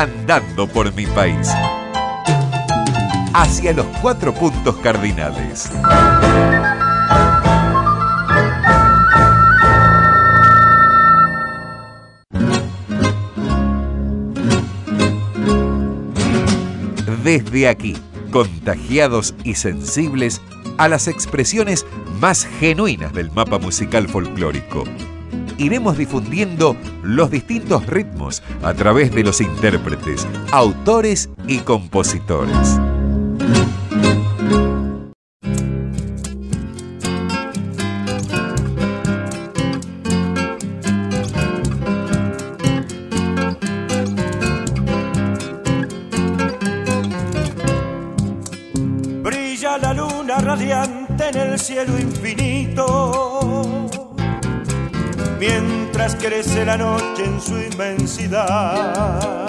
andando por mi país. Hacia los cuatro puntos cardinales. Desde aquí, contagiados y sensibles a las expresiones más genuinas del mapa musical folclórico. Iremos difundiendo los distintos ritmos a través de los intérpretes, autores y compositores. Brilla la luna radiante en el cielo infinito, mientras crece la noche en su inmensidad.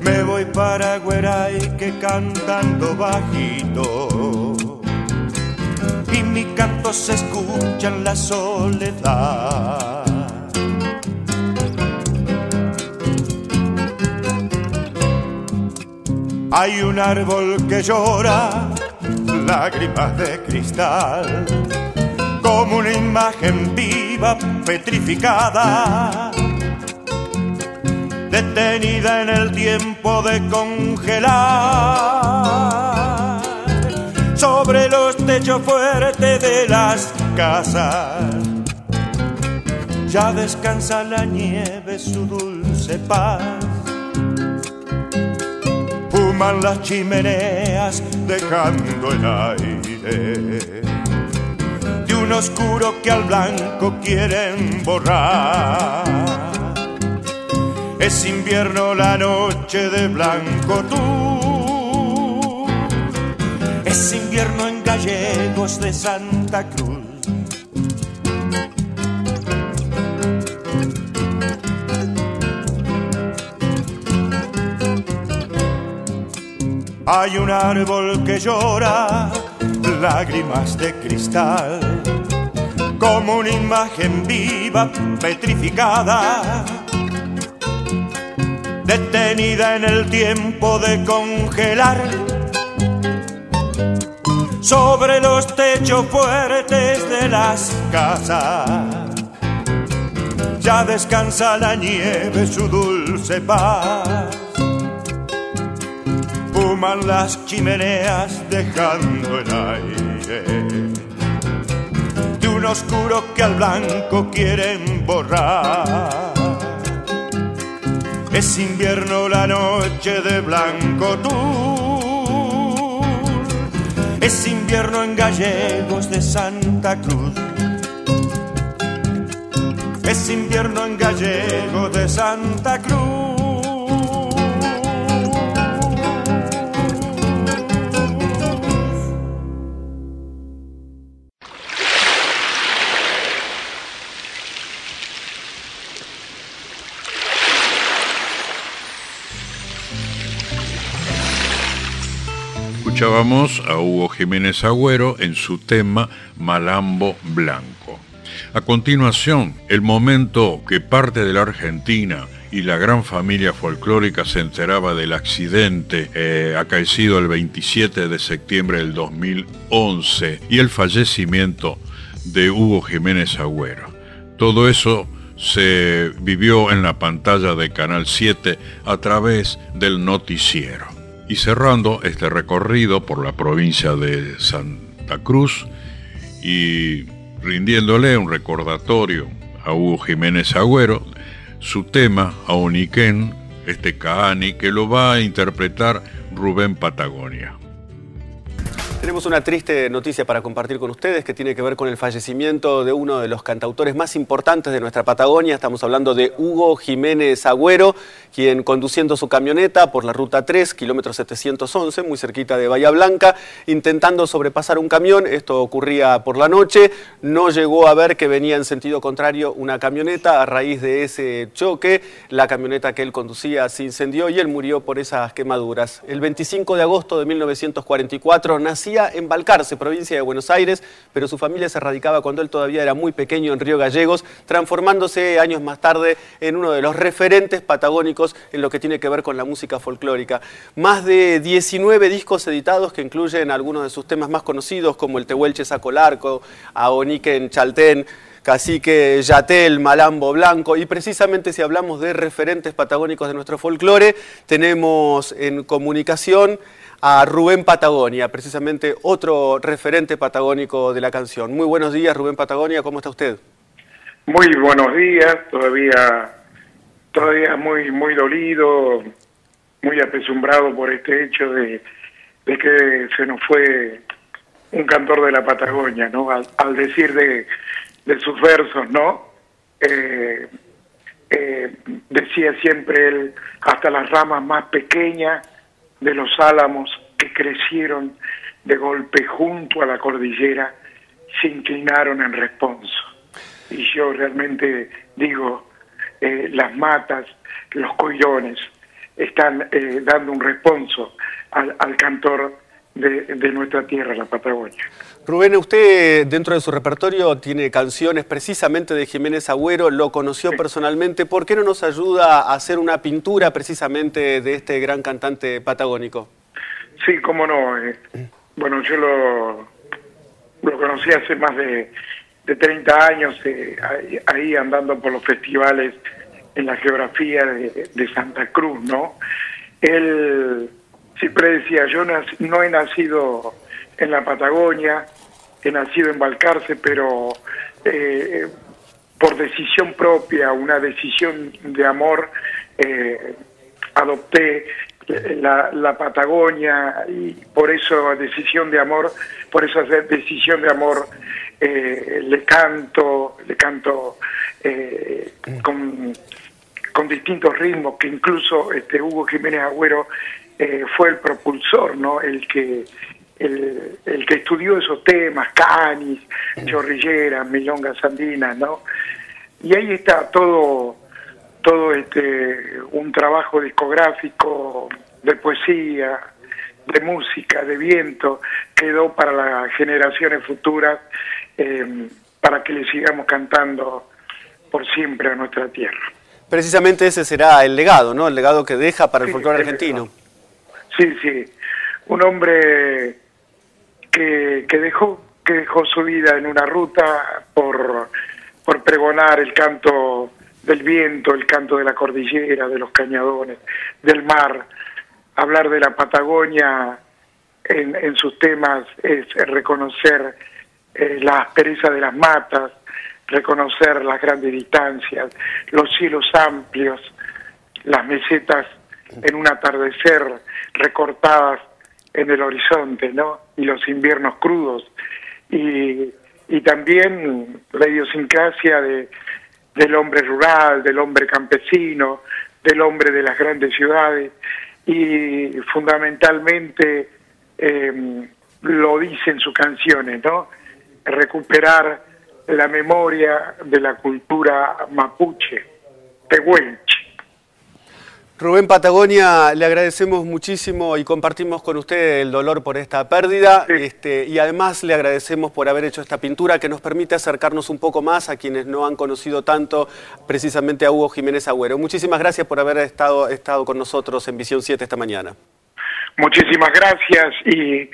Me voy para Gueray que cantando bajito, y mi canto se escucha en la soledad. Hay un árbol que llora lágrimas de cristal, como una imagen viva petrificada, detenida en el tiempo de congelar, sobre los techos fuertes de las casas. Ya descansa la nieve su dulce paz fuman las chimeneas dejando el aire un oscuro que al blanco quieren borrar. Es invierno la noche de blanco tú, es invierno en gallegos de Santa Cruz. Hay un árbol que llora lágrimas de cristal, como una imagen viva petrificada, detenida en el tiempo de congelar. Sobre los techos fuertes de las casas, ya descansa la nieve su dulce paz fuman las chimeneas dejando el aire oscuro que al blanco quieren borrar. Es invierno la noche de blanco tú, es invierno en gallegos de Santa Cruz. Es invierno en gallegos de Santa Cruz. Escuchábamos a Hugo Jiménez Agüero en su tema Malambo Blanco. A continuación, el momento que parte de la Argentina y la gran familia folclórica se enteraba del accidente eh, acaecido el 27 de septiembre del 2011 y el fallecimiento de Hugo Jiménez Agüero. Todo eso se vivió en la pantalla de Canal 7 a través del noticiero. Y cerrando este recorrido por la provincia de Santa Cruz y rindiéndole un recordatorio a Hugo Jiménez Agüero, su tema a Oniquén, este Kaani, que lo va a interpretar Rubén Patagonia. Tenemos una triste noticia para compartir con ustedes que tiene que ver con el fallecimiento de uno de los cantautores más importantes de nuestra Patagonia. Estamos hablando de Hugo Jiménez Agüero, quien conduciendo su camioneta por la ruta 3, kilómetro 711, muy cerquita de Bahía Blanca, intentando sobrepasar un camión. Esto ocurría por la noche. No llegó a ver que venía en sentido contrario una camioneta. A raíz de ese choque, la camioneta que él conducía se incendió y él murió por esas quemaduras. El 25 de agosto de 1944 nacía nacía en Balcarce, provincia de Buenos Aires, pero su familia se radicaba cuando él todavía era muy pequeño en Río Gallegos, transformándose años más tarde en uno de los referentes patagónicos en lo que tiene que ver con la música folclórica. Más de 19 discos editados que incluyen algunos de sus temas más conocidos como el Tehuelche Sacolarco, Aonique en Chaltén, Cacique Yatel, Malambo Blanco, y precisamente si hablamos de referentes patagónicos de nuestro folclore, tenemos en comunicación a Rubén Patagonia, precisamente otro referente patagónico de la canción. Muy buenos días, Rubén Patagonia, ¿cómo está usted? Muy buenos días, todavía, todavía muy, muy dolido, muy apesumbrado por este hecho de, que se nos fue un cantor de la Patagonia, ¿no? al decir de sus versos, ¿no? Eh, eh, decía siempre él, hasta las ramas más pequeñas de los álamos que crecieron de golpe junto a la cordillera se inclinaron en responso. Y yo realmente digo, eh, las matas, los collones, están dando un responso al cantor de, nuestra tierra, la Patagonia. Rubén, usted dentro de su repertorio tiene canciones precisamente de Jiménez Agüero, lo conoció personalmente. ¿Por qué no nos ayuda a hacer una pintura precisamente de este gran cantante patagónico? Sí, cómo no. Eh. bueno, yo lo, lo conocí hace más de, de 30 años, eh, ahí, andando por los festivales en la geografía de, de Santa Cruz, ¿no? Él siempre decía, yo no he nacido en la Patagonia, he nacido en Balcarce, pero eh, por decisión propia, una decisión de amor, eh, adopté la, la, Patagonia y por eso decisión de amor, por esa decisión de amor eh, le canto, le canto con, con distintos ritmos que incluso este Hugo Jiménez Agüero eh, fue el propulsor, ¿no? El que el, el, que estudió esos temas, Canis, Chorrillera, Milongas Andinas, ¿no? Y ahí está todo, todo este, un trabajo discográfico de poesía, de música, de viento, quedó para las generaciones futuras, em, para que le sigamos cantando por siempre a nuestra tierra. Precisamente ese será el legado, ¿no? El legado que deja para el folclore argentino. Sí, sí, un hombre que, que, dejó, que dejó su vida en una ruta por, por pregonar el canto del viento, el canto de la cordillera, de los cañadones, del mar. Hablar de la Patagonia en, en sus temas es reconocer eh, la aspereza de las matas, reconocer las grandes distancias, los cielos amplios, las mesetas en un atardecer recortadas en el horizonte, ¿no? Y los inviernos crudos. Y, y también la idiosincrasia de, del hombre rural, del hombre campesino, del hombre de las grandes ciudades. Y fundamentalmente em, lo dice en sus canciones, ¿no? Recuperar la memoria de la cultura mapuche, tehuelche Rubén Patagonia, le agradecemos muchísimo y compartimos con usted el dolor por esta pérdida este, y además le agradecemos por haber hecho esta pintura que nos permite acercarnos un poco más a quienes no han conocido tanto precisamente a Hugo Jiménez Agüero. Muchísimas gracias por haber estado, estado con nosotros en Visión 7 esta mañana. Muchísimas gracias y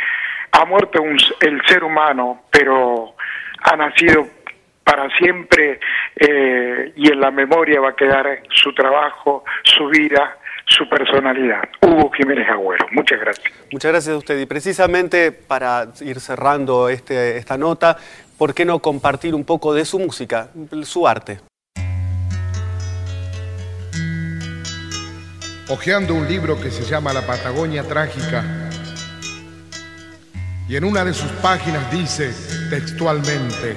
ha muerto el ser humano, pero ha nacido para siempre eh, y en la memoria va a quedar su trabajo, su vida, su personalidad. Hugo Jiménez Agüero, muchas gracias. Muchas gracias a usted. Y precisamente para ir cerrando este, esta nota, ¿por qué no compartir un poco de su música, su arte? Ojeando un libro que se llama La Patagonia Trágica, y en una de sus páginas dice textualmente,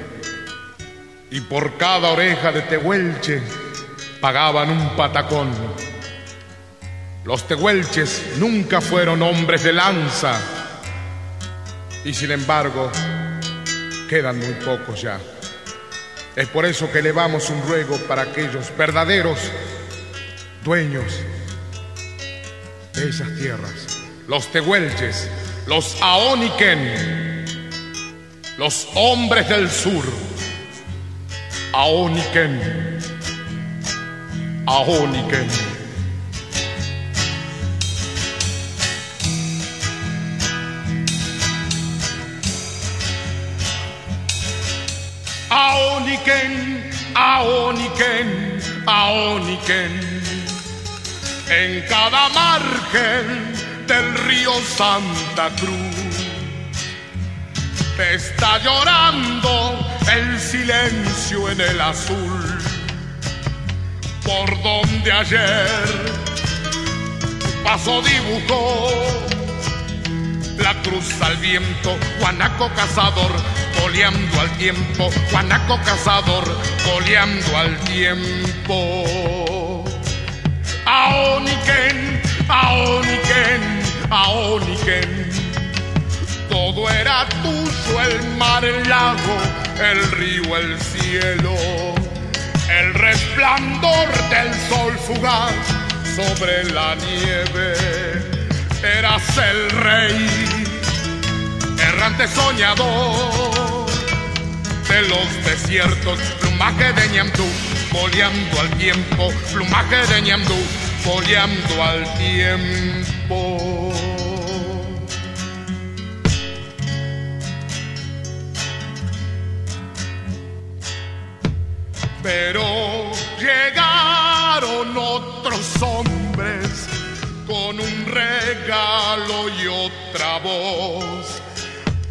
y por cada oreja de tehuelche pagaban un patacón. Los tehuelches nunca fueron hombres de lanza y sin embargo quedan muy pocos ya. Es por eso que elevamos un ruego para aquellos verdaderos dueños de esas tierras, los tehuelches, los Aoniken los hombres del sur, Aoniken, Aoniken. Aoniken, Aoniken, Aoniken, en cada margen del río Santa Cruz está llorando el silencio en el azul, por donde ayer tu paso dibujó la cruz al viento, Juanaco cazador, coleando al tiempo, Juanaco cazador, coleando al tiempo. Aoniken, Aoniken, Aoniken todo era tuyo, el mar, el lago, el río, el cielo, el resplandor del sol fugaz sobre la nieve. Eras el rey, errante soñador de los desiertos, plumaje de ñamdú, boleando al tiempo, plumaje de ñamdú, boleando al tiempo. Pero llegaron otros hombres con un regalo y otra voz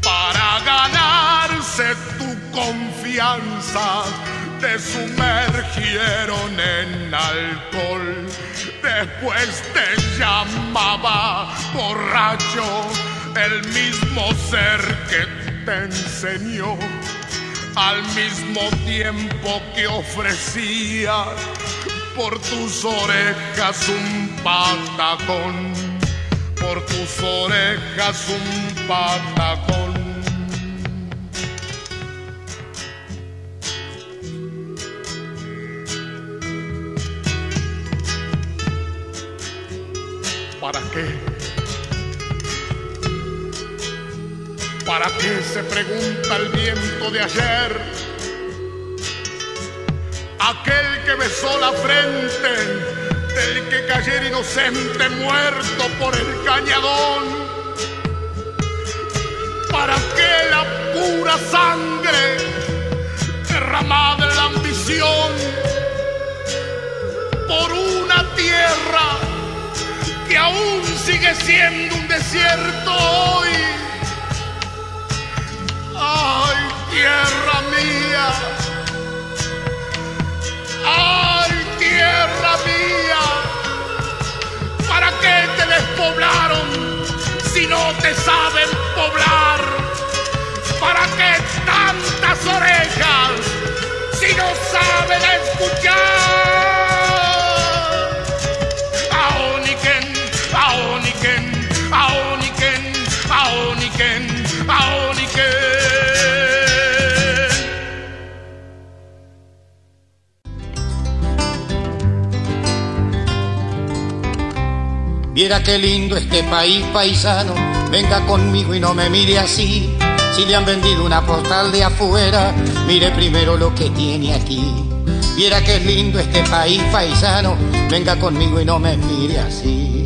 para ganarse tu confianza. Te sumergieron en alcohol, después te llamaba borracho, el mismo ser que te enseñó al mismo tiempo que ofrecía por tus orejas un patacón, por tus orejas un patacón. ¿Para qué? ¿Para qué se pregunta el viento de ayer? Aquel que besó la frente del que cayera inocente muerto por el cañadón. ¿Para qué la pura sangre derramada en la ambición por una tierra que aún sigue siendo un desierto hoy? Ay, tierra mía. Ay, tierra mía. ¿Para qué te despoblaron si no te saben poblar? ¿Para qué tantas orejas si no saben escuchar? Viera qué lindo este país paisano, venga conmigo y no me mire así. Si le han vendido una postal de afuera, mire primero lo que tiene aquí. Viera qué lindo este país paisano, venga conmigo y no me mire así.